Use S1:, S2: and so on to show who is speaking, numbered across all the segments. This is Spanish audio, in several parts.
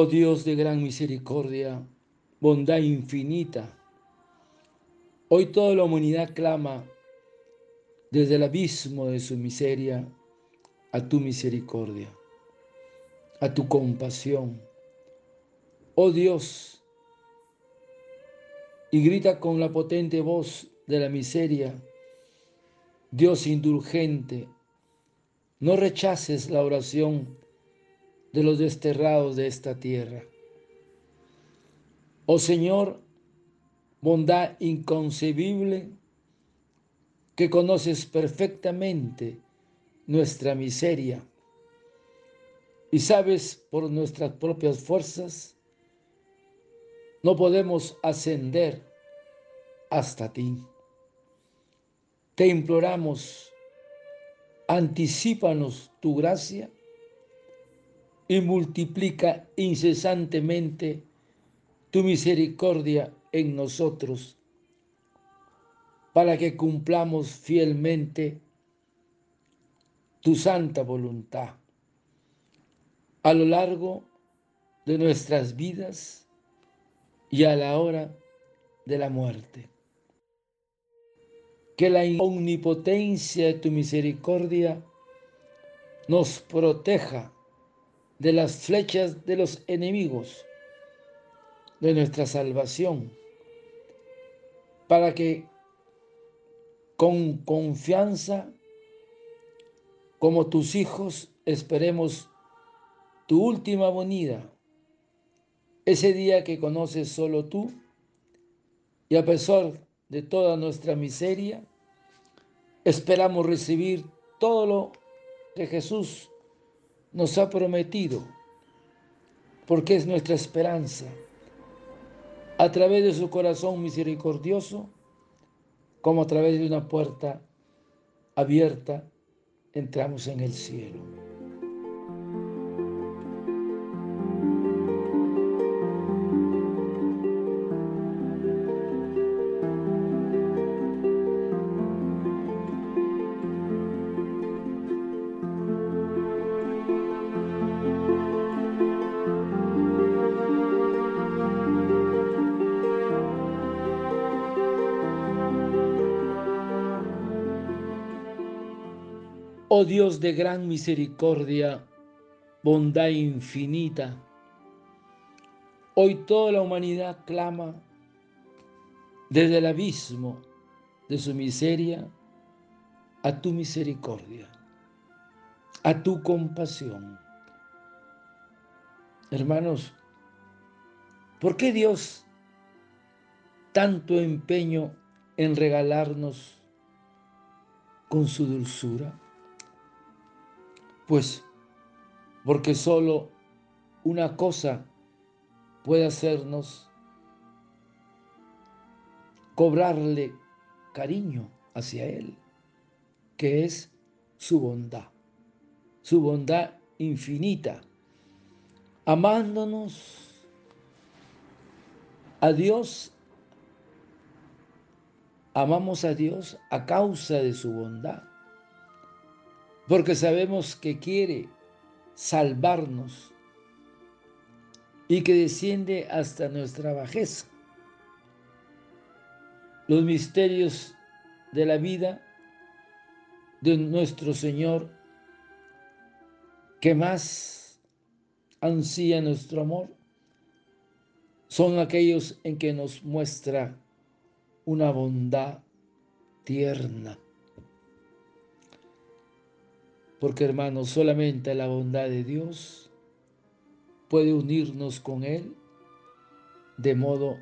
S1: Oh Dios de gran misericordia, bondad infinita, hoy toda la humanidad clama desde el abismo de su miseria a tu misericordia, a tu compasión. Oh Dios, y grita con la potente voz de la miseria, Dios indulgente, no rechaces la oración de los desterrados de esta tierra. Oh Señor, bondad inconcebible, que conoces perfectamente nuestra miseria y sabes por nuestras propias fuerzas, no podemos ascender hasta ti. Te imploramos, anticípanos tu gracia y multiplica incesantemente tu misericordia en nosotros, para que cumplamos fielmente tu santa voluntad a lo largo de nuestras vidas y a la hora de la muerte. Que la omnipotencia de tu misericordia nos proteja de las flechas de los enemigos de nuestra salvación, para que con confianza, como tus hijos, esperemos tu última venida, ese día que conoces solo tú, y a pesar de toda nuestra miseria, esperamos recibir todo lo que Jesús nos ha prometido, porque es nuestra esperanza. A través de su corazón misericordioso, como a través de una puerta abierta, entramos en el cielo. Oh Dios de gran misericordia, bondad infinita, hoy toda la humanidad clama desde el abismo de su miseria a tu misericordia, a tu compasión. Hermanos, ¿por qué Dios tanto empeño en regalarnos con su dulzura? Pues porque solo una cosa puede hacernos cobrarle cariño hacia Él, que es su bondad, su bondad infinita, amándonos a Dios, amamos a Dios a causa de su bondad porque sabemos que quiere salvarnos y que desciende hasta nuestra bajeza. Los misterios de la vida de nuestro Señor que más ansía nuestro amor son aquellos en que nos muestra una bondad tierna porque hermanos, solamente la bondad de Dios puede unirnos con Él de modo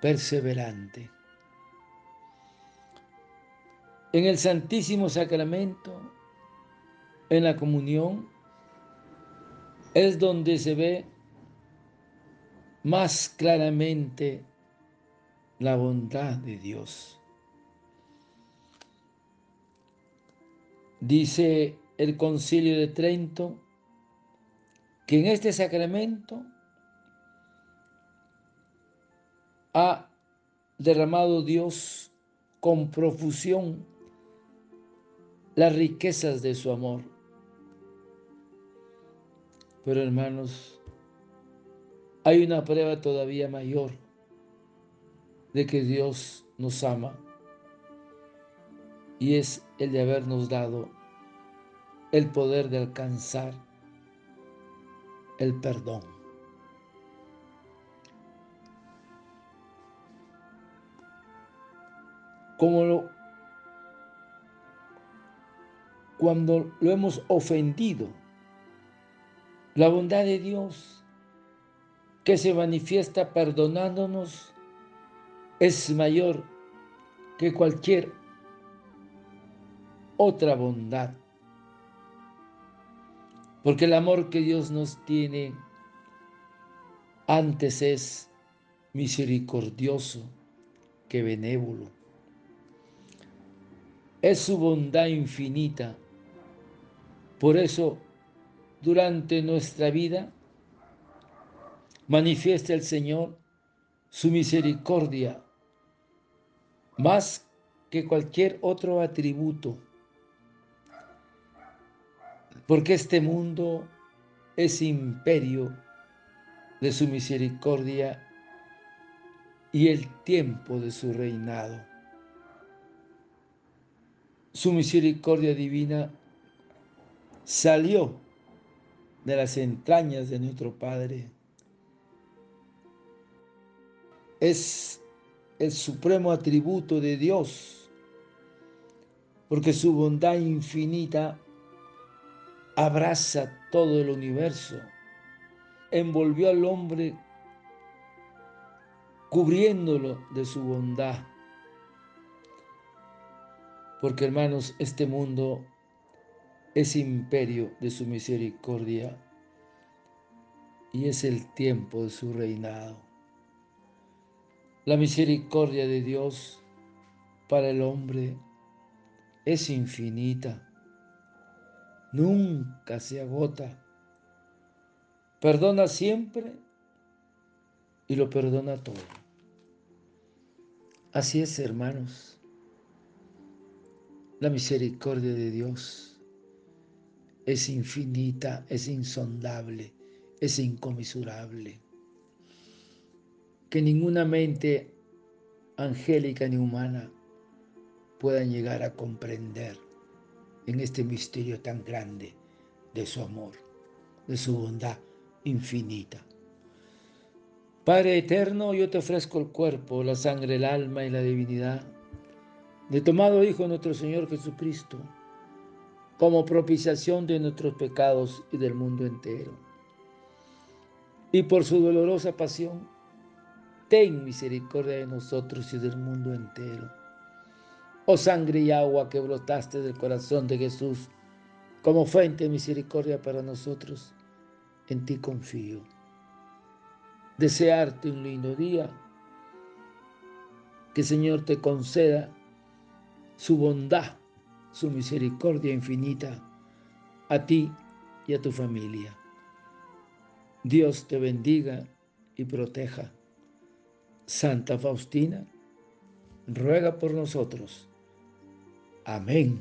S1: perseverante. En el Santísimo Sacramento, en la comunión, es donde se ve más claramente la bondad de Dios. Dice el concilio de Trento que en este sacramento ha derramado Dios con profusión las riquezas de su amor. Pero hermanos, hay una prueba todavía mayor de que Dios nos ama y es el de habernos dado el poder de alcanzar el perdón. Como lo, cuando lo hemos ofendido, la bondad de Dios que se manifiesta perdonándonos es mayor que cualquier otra bondad. Porque el amor que Dios nos tiene antes es misericordioso que benévolo. Es su bondad infinita. Por eso, durante nuestra vida, manifiesta el Señor su misericordia más que cualquier otro atributo porque este mundo es imperio de su misericordia y el tiempo de su reinado. Su misericordia divina salió de las entrañas de nuestro Padre. Es el supremo atributo de Dios, porque su bondad infinita abraza todo el universo, envolvió al hombre cubriéndolo de su bondad. Porque hermanos, este mundo es imperio de su misericordia y es el tiempo de su reinado. La misericordia de Dios para el hombre es infinita nunca se agota. Perdona siempre y lo perdona todo. Así es, hermanos. La misericordia de Dios es infinita, es insondable, es incomisurable. Que ninguna mente angélica ni humana puedan llegar a comprender en este misterio tan grande de su amor, de su bondad infinita. Padre eterno, yo te ofrezco el cuerpo, la sangre, el alma y la divinidad de tomado Hijo nuestro Señor Jesucristo, como propiciación de nuestros pecados y del mundo entero. Y por su dolorosa pasión, ten misericordia de nosotros y del mundo entero oh sangre y agua que brotaste del corazón de Jesús, como fuente de misericordia para nosotros, en ti confío. Desearte un lindo día, que Señor te conceda su bondad, su misericordia infinita a ti y a tu familia. Dios te bendiga y proteja. Santa Faustina, ruega por nosotros Amén.